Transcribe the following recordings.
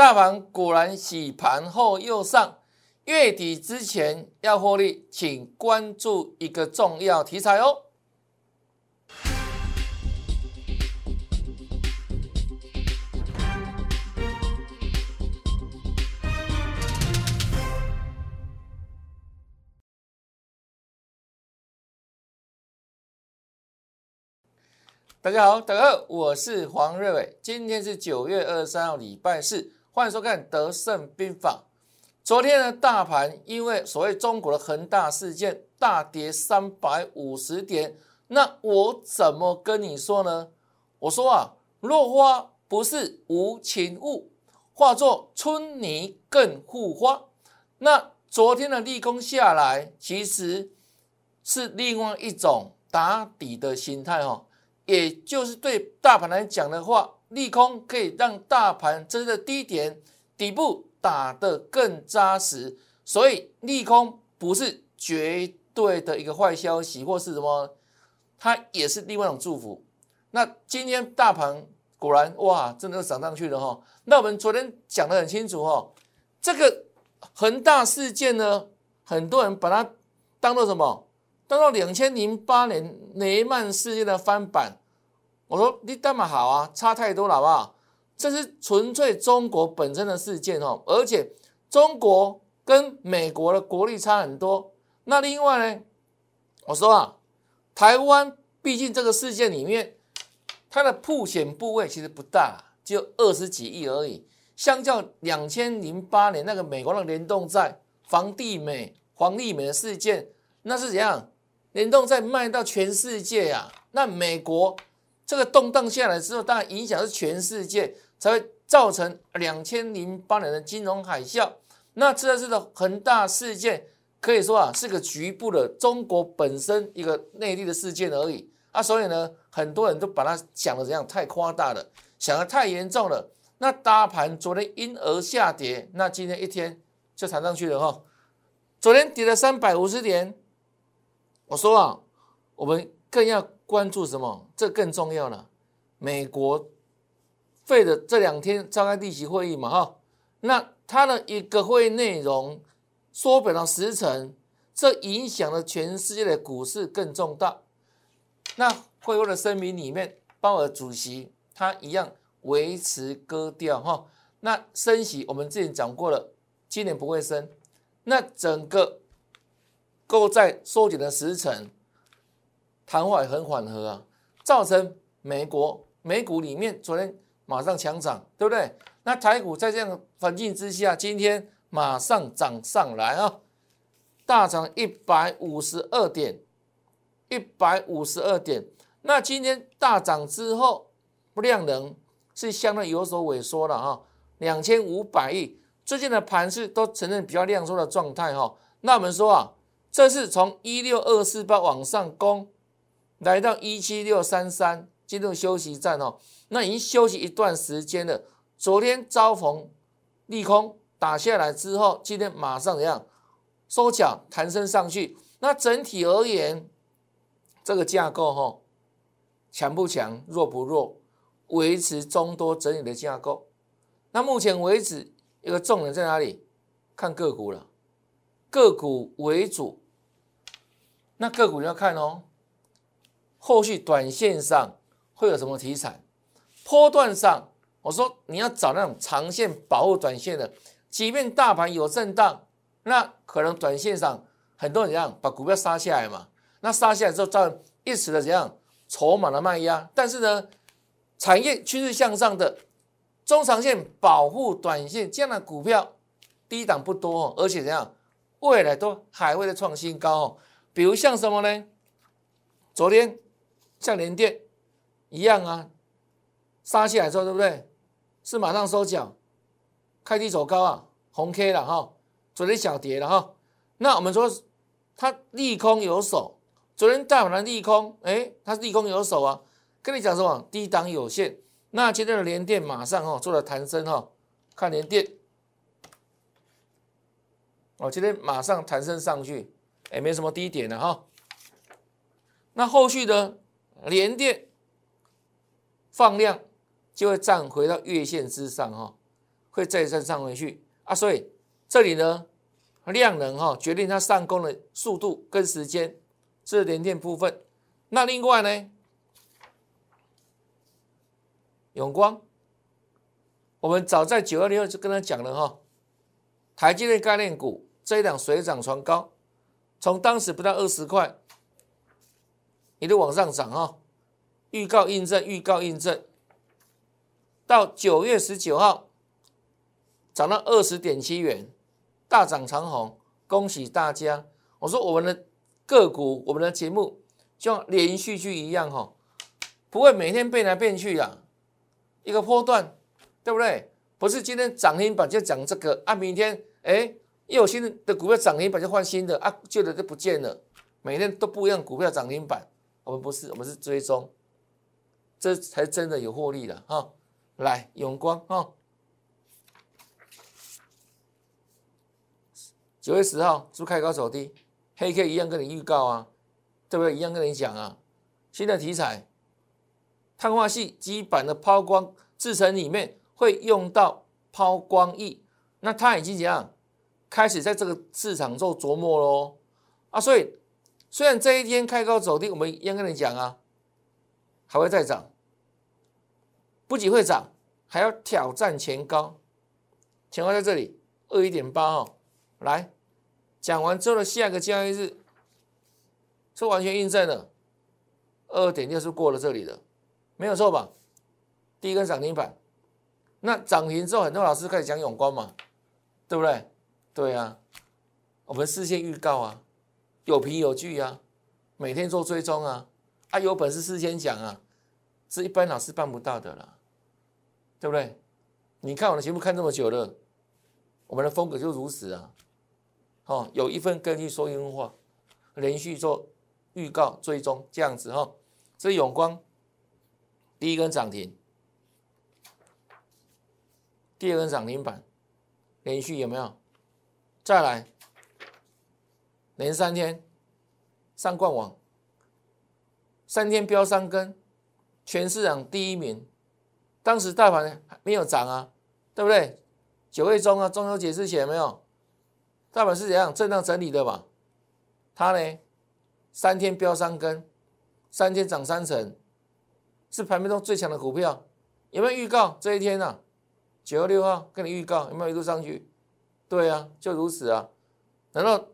大盘果然洗盘后又上，月底之前要获利，请关注一个重要题材哦。大家好，大家好，我是黄瑞伟。今天是九月二十三号，礼拜四，欢迎收看《德胜兵法》。昨天呢，大盘因为所谓中国的恒大事件大跌三百五十点，那我怎么跟你说呢？我说啊，落花不是无情物，化作春泥更护花。那昨天的利空下来，其实是另外一种打底的心态哦。也就是对大盘来讲的话，利空可以让大盘真的低点底部打得更扎实，所以利空不是绝对的一个坏消息，或是什么，它也是另外一种祝福。那今天大盘果然哇，真的涨上去了哈。那我们昨天讲得很清楚哈，这个恒大事件呢，很多人把它当做什么？当做两千零八年雷曼事件的翻版。我说你干嘛好啊？差太多了，好不好？这是纯粹中国本身的事件哦，而且中国跟美国的国力差很多。那另外呢，我说啊，台湾毕竟这个事件里面，它的铺险部位其实不大，就二十几亿而已。相较两千零八年那个美国的联动债、房地美、黄利美的事件，那是怎样？联动债卖到全世界呀，那美国。这个动荡下来之后，当然影响是全世界，才会造成两千零八年的金融海啸。那这次的恒大事件，可以说啊是个局部的中国本身一个内地的事件而已啊。所以呢，很多人都把它想的怎样太夸大了，想的太严重了。那大盘昨天因而下跌，那今天一天就弹上去了哈。昨天跌了三百五十点，我说啊，我们更要。关注什么？这更重要了。美国费的这两天召开例行会议嘛，哈，那它的一个会议内容缩表了时程，这影响了全世界的股市更重大。那会后的声明里面，鲍尔主席他一样维持割调，哈。那升息我们之前讲过了，今年不会升。那整个购债缩减的时程。谈话也很缓和啊，造成美国美股里面昨天马上强涨，对不对？那台股在这样环境之下，今天马上涨上来啊，大涨一百五十二点，一百五十二点。那今天大涨之后，量能是相对有所萎缩了哈，两千五百亿。最近的盘势都呈现比较量缩的状态哈。那我们说啊，这是从一六二四八往上攻。来到一七六三三进入休息站哦，那已经休息一段时间了。昨天遭逢利空打下来之后，今天马上怎样收脚弹升上去？那整体而言，这个架构哈强不强，弱不弱，维持中多整理的架构。那目前为止，一个重点在哪里？看个股了，个股为主。那个股要看哦。后续短线上会有什么题材？波段上，我说你要找那种长线保护短线的，即便大盘有震荡，那可能短线上很多人怎样把股票杀下来嘛？那杀下来之后造成一时的怎样筹码的卖压，但是呢，产业趋势向上的中长线保护短线这样的股票低档不多，而且怎样未来都还会再创新高哦。比如像什么呢？昨天。像联电一样啊，杀起来之后，对不对？是马上收脚，开低走高啊，红 K 了哈，昨天小跌了哈。那我们说它利空有手，昨天大盘的利空，哎，它利空有手啊。跟你讲什么？低档有限。那今天的联电马上哈做了弹升哈，看联电，哦，今天马上弹升上去，哎，没什么低点了哈。那后续的。连电放量就会站回到月线之上哈，会再再上回去啊，所以这里呢，量能哈决定它上攻的速度跟时间，这是连电部分。那另外呢，永光，我们早在九二零二就跟他讲了哈，台积电概念股这一档水涨船高，从当时不到二十块，一路往上涨哈，预告印证，预告印证，到九月十九号。涨到二十点七元，大涨长虹，恭喜大家！我说我们的个股，我们的节目就像连续剧一样哈，不会每天变来变去啊，一个波段，对不对？不是今天涨停板就讲这个啊，明天哎又有新的股票涨停板就换新的啊，旧的就不见了，每天都不一样股票涨停板，我们不是，我们是追踪，这才真的有获利的哈！来永光哈。九月十号是不是开高走低？黑 K 一样跟你预告啊，对不对？一样跟你讲啊。新的题材，碳化系基板的抛光制成里面会用到抛光液，那它已经怎样开始在这个市场做琢磨喽啊？所以虽然这一天开高走低，我们一样跟你讲啊，还会再涨，不仅会涨，还要挑战前高，前高在这里二一点八哦。来讲完之后的下个交易日，是完全印证了二点六是过了这里的，没有错吧？第一根涨停板，那涨停之后，很多老师开始讲永光嘛，对不对？对啊，我们事先预告啊，有凭有据啊，每天做追踪啊，啊有本事事先讲啊，是一般老师办不到的啦，对不对？你看我的节目看这么久了，我们的风格就如此啊。哦，有一份根据说明话，连续做预告追踪这样子哈。这永光第一根涨停，第二根涨停板，连续有没有？再来，连三天上冠网，三天飙三根，全市场第一名。当时大盘没有涨啊，对不对？九月中啊，中秋节之前没有。大盘是怎样震荡整理的嘛？它呢，三天飙三根，三天涨三成，是盘面中最强的股票。有没有预告这一天呢？九月六号跟你预告，有没有一路上去？对啊，就如此啊。然后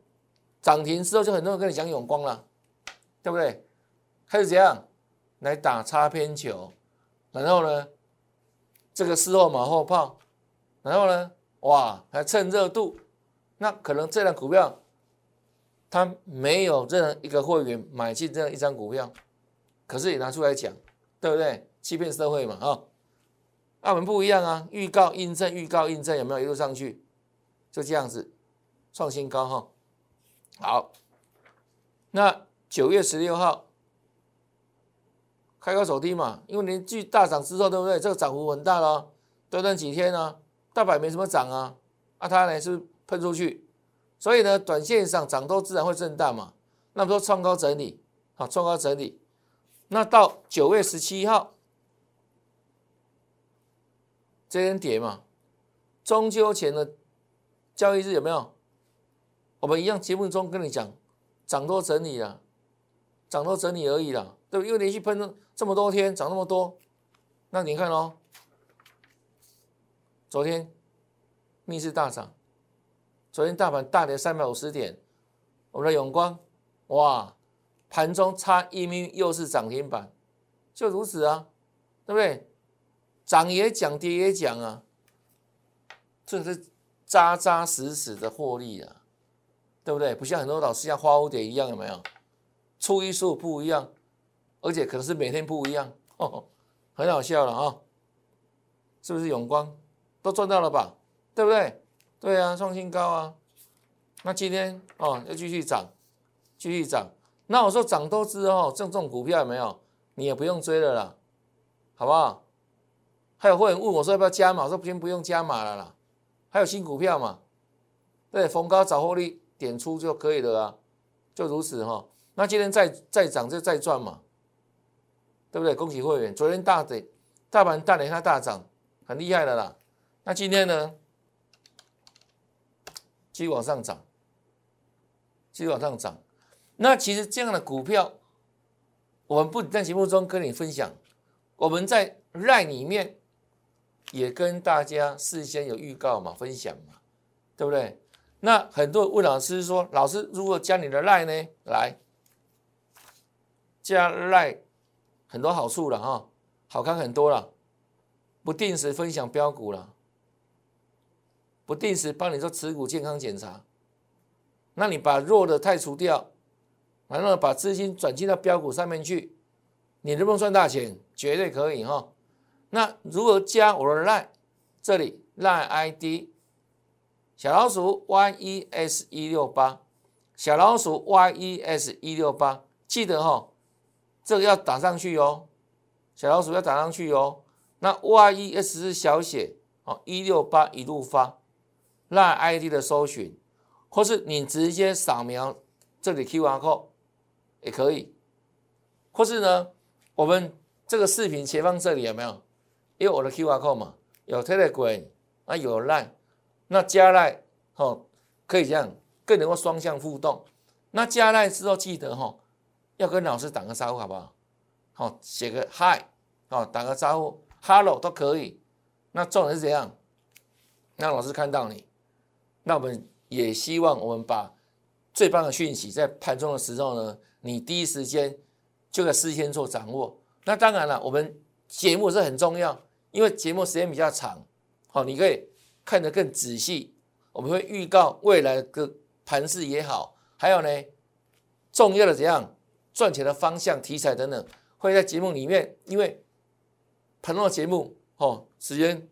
涨停之后，就很多人跟你讲永光了，对不对？开始怎样来打擦边球？然后呢，这个事后马后炮，然后呢，哇，还趁热度。那可能这张股票，他没有任何一个会员买进这样一张股票，可是也拿出来讲，对不对？欺骗社会嘛，啊！那我们不一样啊，预告印证，预告印证有没有一路上去？就这样子，创新高哈。好，那九月十六号开高走低嘛，因为连续大涨之后，对不对？这个涨幅很大了，短短几天呢，大盘没什么涨啊，啊，它呢是。喷出去，所以呢，短线上涨多自然会震荡嘛。那么说创高整理，好，创高整理。那到九月十七号，这天跌嘛，中秋前的交易日有没有？我们一样节目中跟你讲，涨多整理了，涨多整理而已啦，对不？因为连续喷了这么多天，涨那么多，那你看哦，昨天逆势大涨。昨天大盘大跌三百五十点，我们的永光，哇，盘中差一米又是涨停板，就如此啊，对不对？涨也讲，跌也讲啊，这是扎扎实实的获利啊，对不对？不像很多老师像花蝴蝶一样，有没有？初一十五不一样，而且可能是每天不一样，很好笑了啊，是不是永光都赚到了吧？对不对？对啊，创新高啊！那今天哦，要继续涨，继续涨。那我说涨多之后，像这种股票有没有？你也不用追了啦，好不好？还有会员问我说要不要加码，我说先不用加码了啦。还有新股票嘛？对，逢高找获利点出就可以了啊，就如此哈。那今天再再涨就再赚嘛，对不对？恭喜会员，昨天大跌，大盘大跌它大涨，很厉害的啦。那今天呢，继续往上涨，继续往上涨。那其实这样的股票，我们不在节目中跟你分享，我们在 LINE 里面也跟大家事先有预告嘛，分享嘛，对不对？那很多人问老师说，老师如果加你的 LINE 呢？来加 LINE 很多好处了哈，好看很多了，不定时分享标股了，不定时帮你做持股健康检查，那你把弱的太除掉。然后把资金转进到标股上面去，你能不能赚大钱？绝对可以哈。那如何加我的 line？这里 line ID 小老鼠 yes 一六八，小老鼠 yes 一六八，记得哈，这个要打上去哦。小老鼠要打上去哦。那 yes 是小写哦，一六八一路发 line ID 的搜寻，或是你直接扫描这里 QR code。也可以，或是呢，我们这个视频前方这里有没有？因为我的 Q R code 嘛，有 Telegram 啊，有 Line，那加 Line 哦，可以这样，更能够双向互动。那加来之后记得哈，要跟老师打个招呼，好不好？好，写个 Hi，哦，打个招呼，Hello 都可以。那重点是怎样？让老师看到你。那我们也希望我们把最棒的讯息在盘中的时候呢。你第一时间就在事先做掌握，那当然了，我们节目是很重要，因为节目时间比较长，好，你可以看得更仔细。我们会预告未来的盘势也好，还有呢，重要的怎样赚钱的方向、题材等等，会在节目里面，因为盘中的节目哦，时间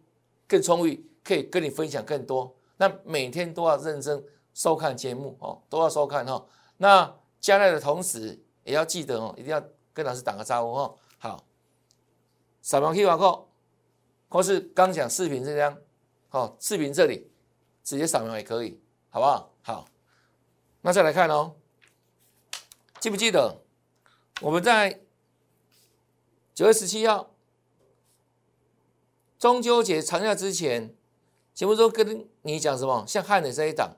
更充裕，可以跟你分享更多。那每天都要认真收看节目哦，都要收看哈。那。加来的同时，也要记得哦，一定要跟老师打个招呼哦。好，扫描 Q R code，或是刚讲视频这张，好，视频这里直接扫描也可以，好不好？好，那再来看哦，记不记得我们在九月十七号中秋节长假之前，节目中跟你讲什么？像汉磊这一档，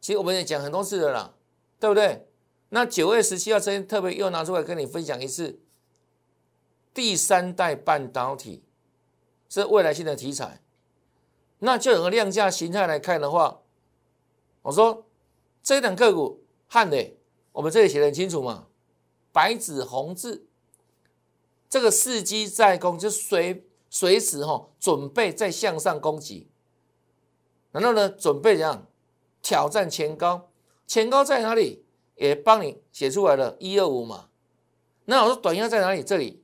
其实我们也讲很多次的啦，对不对？那九月十七号这天特别又拿出来跟你分享一次，第三代半导体是未来性的题材。那就有个量价形态来看的话，我说这一档个股汉磊，我们这里写的很清楚嘛，白纸红字，这个伺机在攻，就随随时哈准备再向上攻击，然后呢准备怎样挑战前高？前高在哪里？也帮你写出来了，一二五嘛。那我说短压在哪里？这里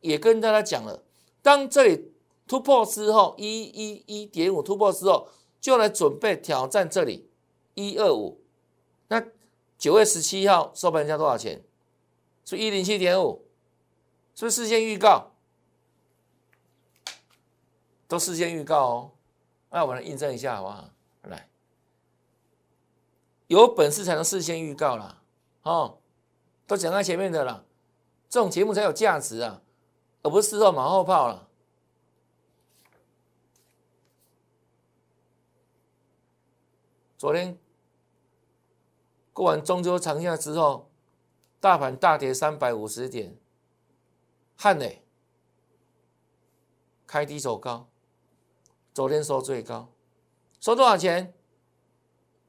也跟大家讲了，当这里突破之后，一一一点五突破之后，就来准备挑战这里一二五。那九月十七号收盘价多少钱？是一零七点五，是不是事先预告？都事先预告哦。那我们来印证一下，好不好？来。有本事才能事先预告啦，哦，都讲在前面的啦，这种节目才有价值啊，而不是事后马后炮了。昨天过完中秋长假之后，大盘大跌三百五十点，汉磊开低走高，昨天收最高，收多少钱？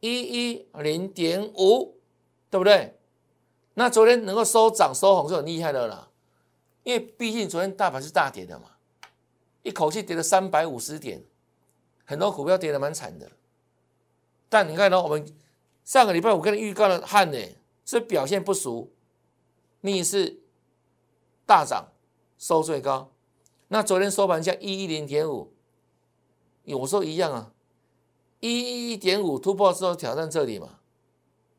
一一零点五，对不对？那昨天能够收涨收红就很厉害的啦，因为毕竟昨天大盘是大跌的嘛，一口气跌了三百五十点，很多股票跌的蛮惨的。但你看到我们上个礼拜五跟你预告的汉呢，是表现不俗，逆势大涨收最高。那昨天收盘价一一零点五，我说一样啊。一一一点五突破之后挑战这里嘛？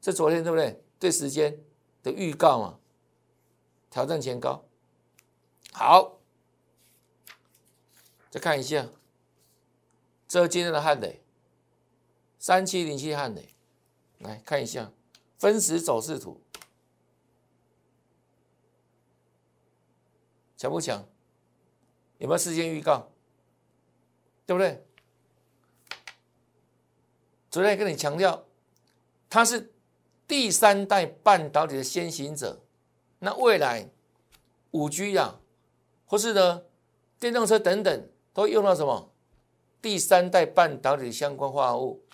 这昨天对不对？对时间的预告嘛？挑战前高。好，再看一下，这今天的汉磊，三七零七汉磊，来看一下分时走势图，强不强？有没有事先预告？对不对？昨天跟你强调，它是第三代半导体的先行者。那未来五 G 啊，或是呢电动车等等，都用到什么第三代半导体相关化合物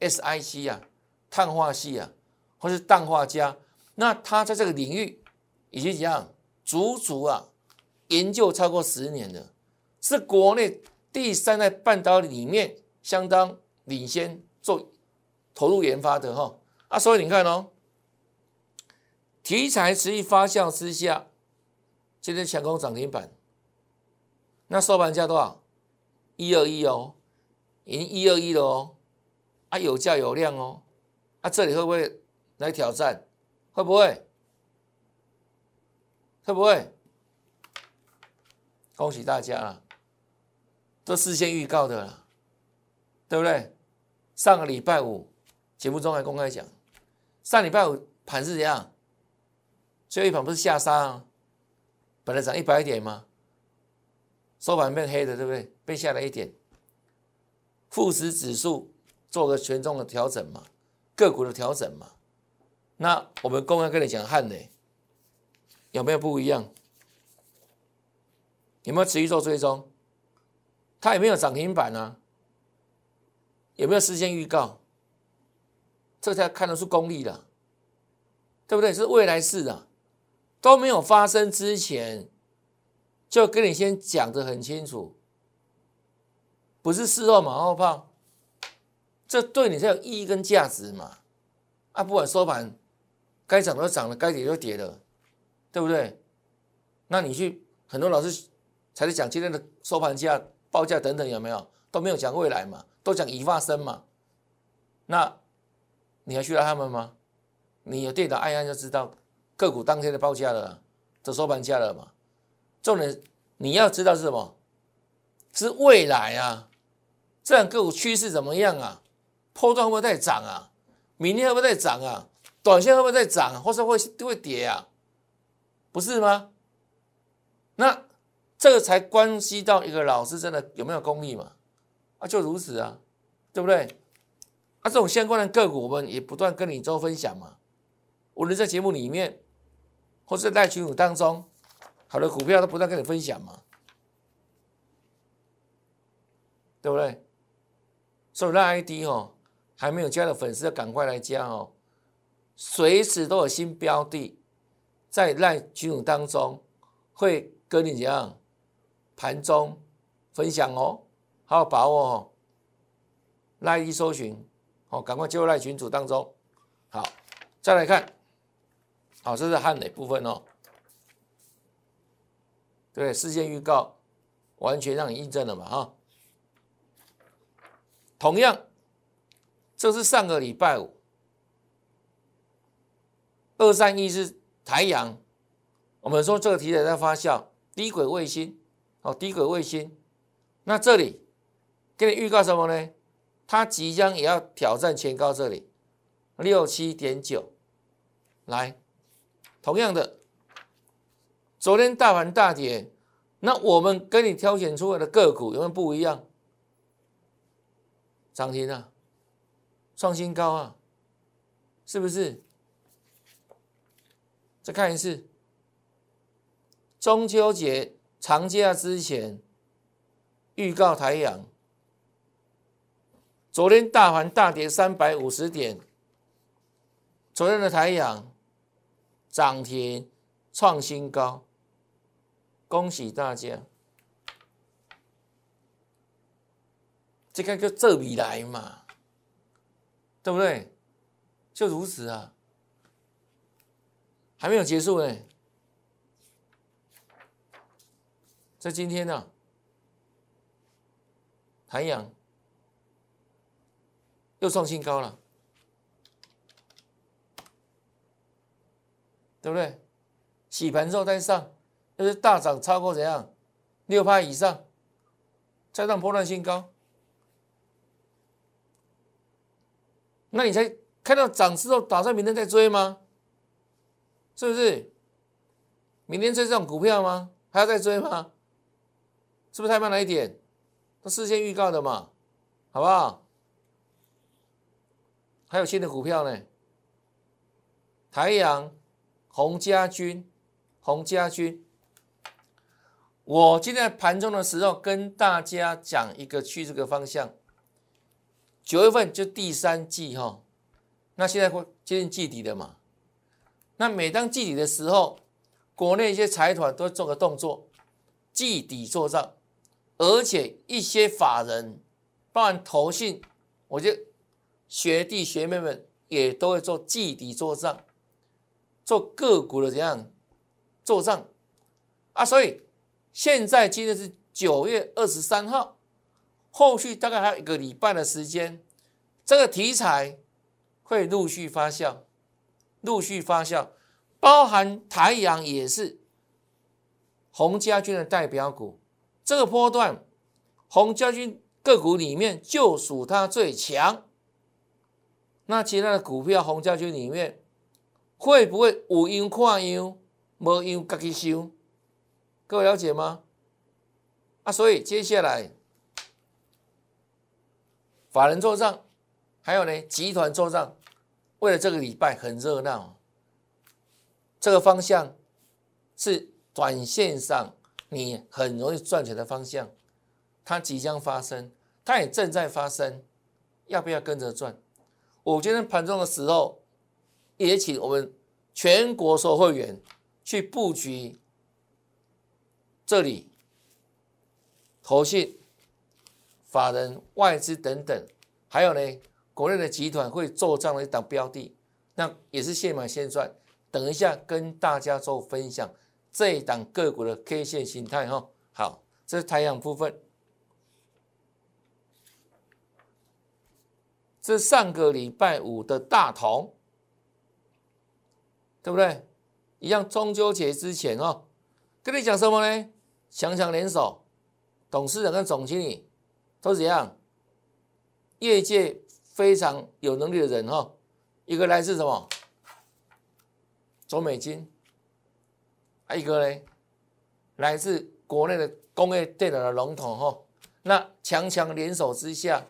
SiC 啊、碳化系啊，或是氮化镓。那它在这个领域已经怎样，足足啊研究超过十年了，是国内第三代半导体里面相当领先做投入研发的哈。啊，所以你看哦。题材持续发酵之下，今天强攻涨停板，那收盘价多少？一二一哦，已经一二一了哦，啊有价有量哦，啊这里会不会来挑战？会不会？会不会？恭喜大家了，都事先预告的了，对不对？上个礼拜五节目中还公开讲，上礼拜五盘是怎样？最后一盘不是下杀啊？本来涨一百点吗？收盘变黑的，对不对？被下了一点。富时指数做个权重的调整嘛，个股的调整嘛。那我们公开跟你讲汉磊有没有不一样？有没有持续做追踪？它有没有涨停板呢？有没有事先预告？这才看得出功力的，对不对？是未来式的。都没有发生之前，就跟你先讲的很清楚，不是事后马后炮，这对你才有意义跟价值嘛？啊，不管收盘该涨都涨了，该跌就跌了，对不对？那你去很多老师才是讲今天的收盘价、报价等等，有没有都没有讲未来嘛？都讲已发生嘛？那你还需要他们吗？你有电脑按按就知道。个股当天的报价了，这收盘价了嘛？重点你要知道是什么？是未来啊，这样个股趋势怎么样啊？破段会不会再涨啊？明天会不会再涨啊？短线会不会再涨，或者会会跌啊？不是吗？那这个才关系到一个老师真的有没有功力嘛？啊，就如此啊，对不对？啊，这种相关的个股，我们也不断跟你做分享嘛。无论在节目里面。或者在群组当中，好的股票都不断跟你分享嘛，对不对？所以让 ID 哦，还没有加的粉丝要赶快来加哦，随时都有新标的在赖群组当中会跟你怎样盘中分享哦，好好把握哦。赖一搜寻哦，赶快进入赖群组当中。好，再来看。好，这是汉磊部分哦。对，事先预告，完全让你印证了嘛？哈。同样，这是上个礼拜五，二三一是台阳，我们说这个题材在发酵，低轨卫星，哦，低轨卫星。那这里给你预告什么呢？它即将也要挑战前高这里六七点九，来。同样的，昨天大盘大跌，那我们跟你挑选出来的个股有没有不一样？涨停啊，创新高啊，是不是？再看一次，中秋节长假之前预告台阳，昨天大盘大跌三百五十点，昨天的台阳。涨停创新高，恭喜大家！这个就这笔来嘛，对不对？就如此啊，还没有结束呢。在今天呢，太阳又创新高了。对不对？洗盘之后再上，那是大涨超过怎样？六趴以上，再上波段新高。那你才看到涨之后，打算明天再追吗？是不是？明天追这种股票吗？还要再追吗？是不是太慢了一点？都事先预告的嘛，好不好？还有新的股票呢，台阳、洪家军、洪家军。我今天盘中的时候跟大家讲一个趋势的方向，九月份就第三季哈，那现在会接近季底的嘛？那每当季底的时候，国内一些财团都会做个动作，季底做账，而且一些法人，包含投信，我就学弟学妹们也都会做季底做账，做个股的怎样做账啊？所以现在今天是九月二十三号，后续大概还有一个礼拜的时间，这个题材会陆续发酵。陆续发酵，包含台阳也是洪家军的代表股。这个波段，洪家军个股里面就属它最强。那其他的股票，洪家军里面会不会有样看样，无样自己收？各位了解吗？啊，所以接下来法人做账，还有呢集团做账。为了这个礼拜很热闹，这个方向是短线上你很容易赚钱的方向，它即将发生，它也正在发生，要不要跟着赚？我今天盘中的时候，也请我们全国所有会员去布局这里，投信、法人、外资等等，还有呢。国内的集团会做这样的一档标的，那也是现买现赚。等一下跟大家做分享这一档个股的 K 线形态哈。好，这是太阳部分。这上个礼拜五的大同，对不对？一样中秋节之前哦，跟你讲什么呢？强强联手，董事长跟总经理都怎样？业界。非常有能力的人哈，一个来自什么？中美金，还一个呢，来自国内的工业电脑的龙头哈。那强强联手之下，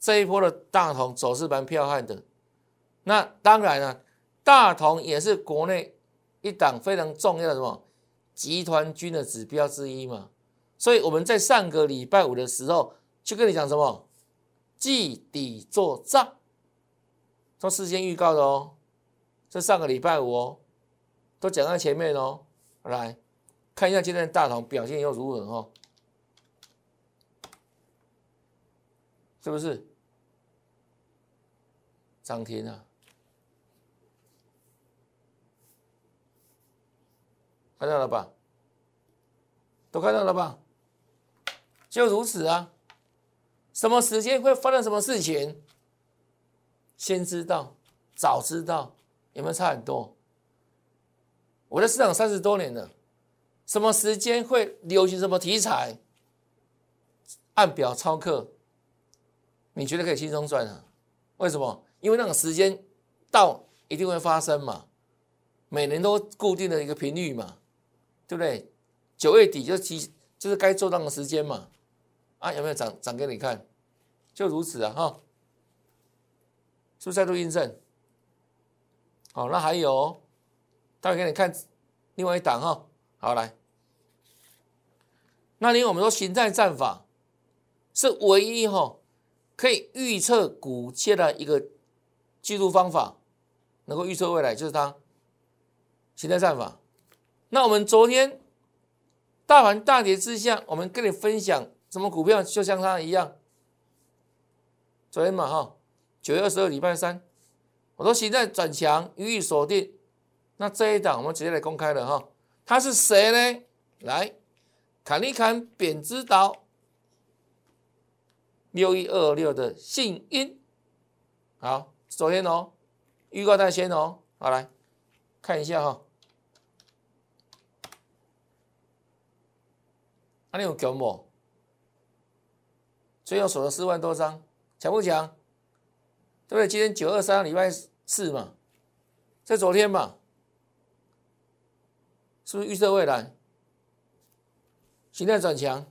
这一波的大同走势蛮彪悍的。那当然了，大同也是国内一档非常重要的什么集团军的指标之一嘛。所以我们在上个礼拜五的时候就跟你讲什么？记底做账，都事先预告的哦。这上个礼拜五哦，都讲在前面哦。来看一下今天的大同表现又如何哦？是不是涨停啊？看到了吧？都看到了吧？就如此啊。什么时间会发生什么事情？先知道，早知道，有没有差很多？我在市场三十多年了，什么时间会流行什么题材？按表操课，你觉得可以轻松赚啊？为什么？因为那个时间到一定会发生嘛，每年都固定的一个频率嘛，对不对？九月底就即就是该做账的时间嘛。啊，有没有涨涨给你看？就如此啊，哈，是不是再度印证？好，那还有，待会给你看另外一档哈。好，来，那因为我们说形态战法是唯一哈可以预测股价的一个记录方法，能够预测未来就是它形态战法。那我们昨天大盘大跌之下，我们跟你分享。什么股票就像它一样？昨天嘛哈，九月二十二礼拜三，我说现在转强，予以锁定。那这一档我们直接来公开了哈，它是谁呢？来砍一砍扁之岛，六一二六的信音。好，昨天哦，预告在先哦，好来看一下哈。那你有强不？最后锁了四万多张，强不强？对不对？今天九二三礼拜四嘛，在昨天嘛，是不是预测未来？形态转强，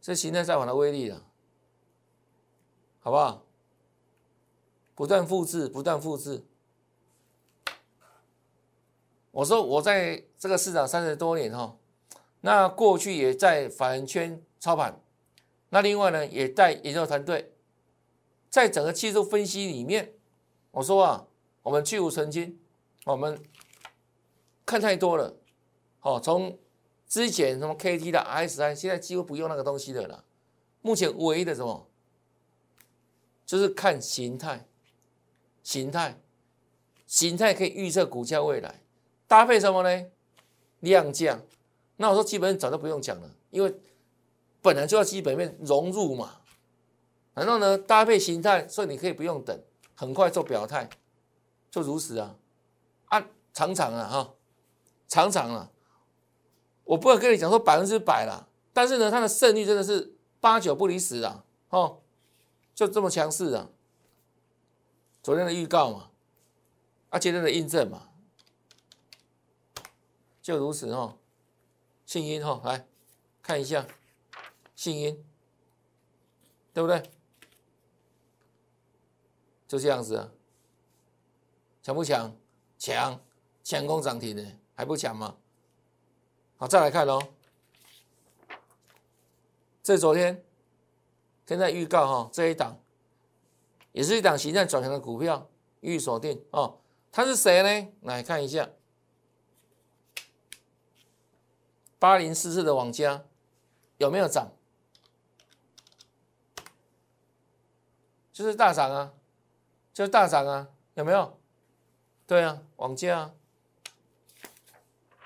这形态再往的威力了。好不好？不断复制，不断复制。我说我在这个市场三十多年哈，那过去也在法人圈操盘，那另外呢也带研究团队，在整个技术分析里面，我说啊，我们去无存金，我们看太多了，哦，从之前什么 KT 的 S I，现在几乎不用那个东西的了，目前唯一的什么，就是看形态，形态，形态可以预测股价未来。搭配什么呢？量价。那我说基本面早就不用讲了，因为本来就要基本面融入嘛。然后呢，搭配形态，所以你可以不用等，很快做表态，就如此啊。啊，常常啊哈，常常啊，我不会跟你讲说百分之百啦，但是呢，它的胜率真的是八九不离十啊，哦，就这么强势啊。昨天的预告嘛，啊，今天的印证嘛。就如此哦，信音哈，来看一下信音，对不对？就这样子啊，强不强？强，强攻涨停的还不强吗？好，再来看喽，这昨天现在预告哈，这一档也是一档形态转强的股票，预锁定哦，它是谁呢？来看一下。八零四四的网家有没有涨？就是大涨啊，就是大涨啊，有没有？对啊，网家啊，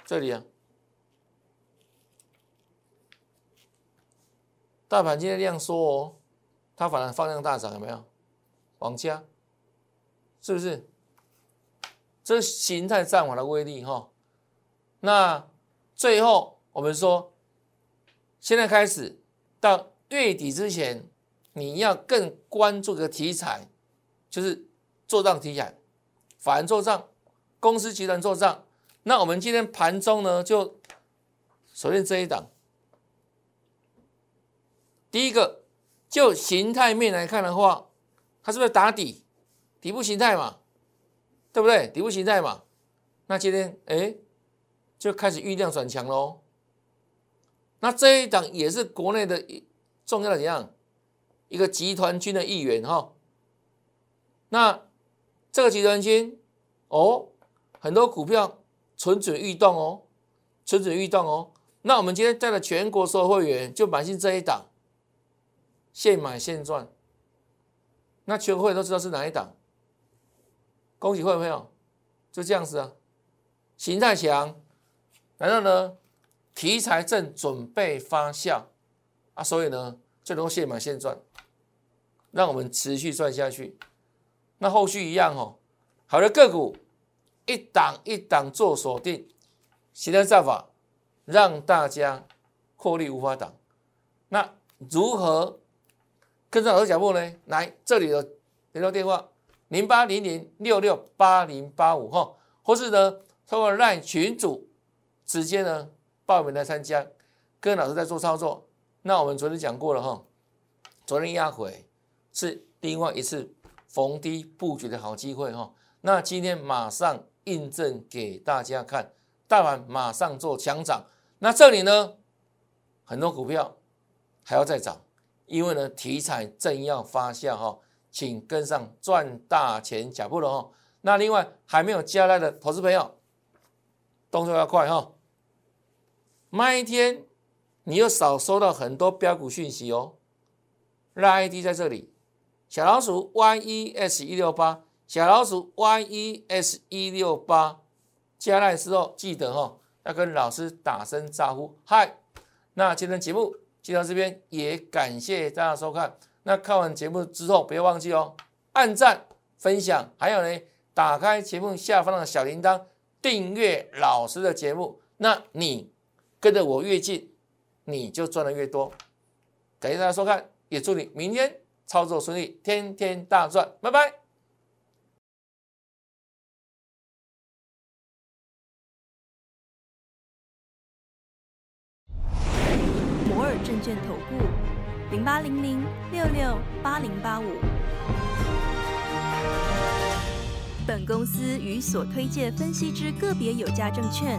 这里啊，大盘今天量缩哦，它反而放量大涨，有没有？网家是不是？这形态战法的威力哈，那最后。我们说，现在开始到月底之前，你要更关注的题材，就是做账题材，法人做账，公司集团做账。那我们今天盘中呢，就首先这一档，第一个就形态面来看的话，它是不是打底？底部形态嘛，对不对？底部形态嘛，那今天哎就开始预量转强喽。那这一档也是国内的一重要的怎样一个集团军的一员哈。那这个集团军哦，很多股票蠢蠢欲动哦，蠢蠢欲动哦。那我们今天带了全国所有会员就买进这一档，现买现赚。那全会都知道是哪一档，恭喜会员朋友，就这样子啊，形态强，然后呢？题材正准备发酵啊，所以呢，就能够现买现赚，让我们持续赚下去。那后续一样哦，好的个股一档一档做锁定，形态战法让大家获利无法挡。那如何跟上老师脚步呢？来这里的联络电话零八零零六六八零八五哈，或是呢通过让群主直接呢。报名来参加，跟老师在做操作。那我们昨天讲过了哈，昨天压回是另外一次逢低布局的好机会哈。那今天马上印证给大家看，大盘马上做强涨。那这里呢，很多股票还要再涨，因为呢题材正要发酵哈，请跟上赚大钱脚步了哈。那另外还没有加来的投资朋友，动作要快哈。那一天，你又少收到很多标股讯息哦。拉 ID 在这里，小老鼠 YES 一六八，小老鼠 YES 一六八，加来之后记得哈，要跟老师打声招呼，嗨。那今天节目就到这边，也感谢大家收看。那看完节目之后，不要忘记哦，按赞、分享，还有呢，打开节目下方的小铃铛，订阅老师的节目。那你。跟着我越近，你就赚的越多。感谢大家收看，也祝你明天操作顺利，天天大赚，拜拜。摩尔证券投顾。零八零零六六八零八五。本公司与所推介分析之个别有价证券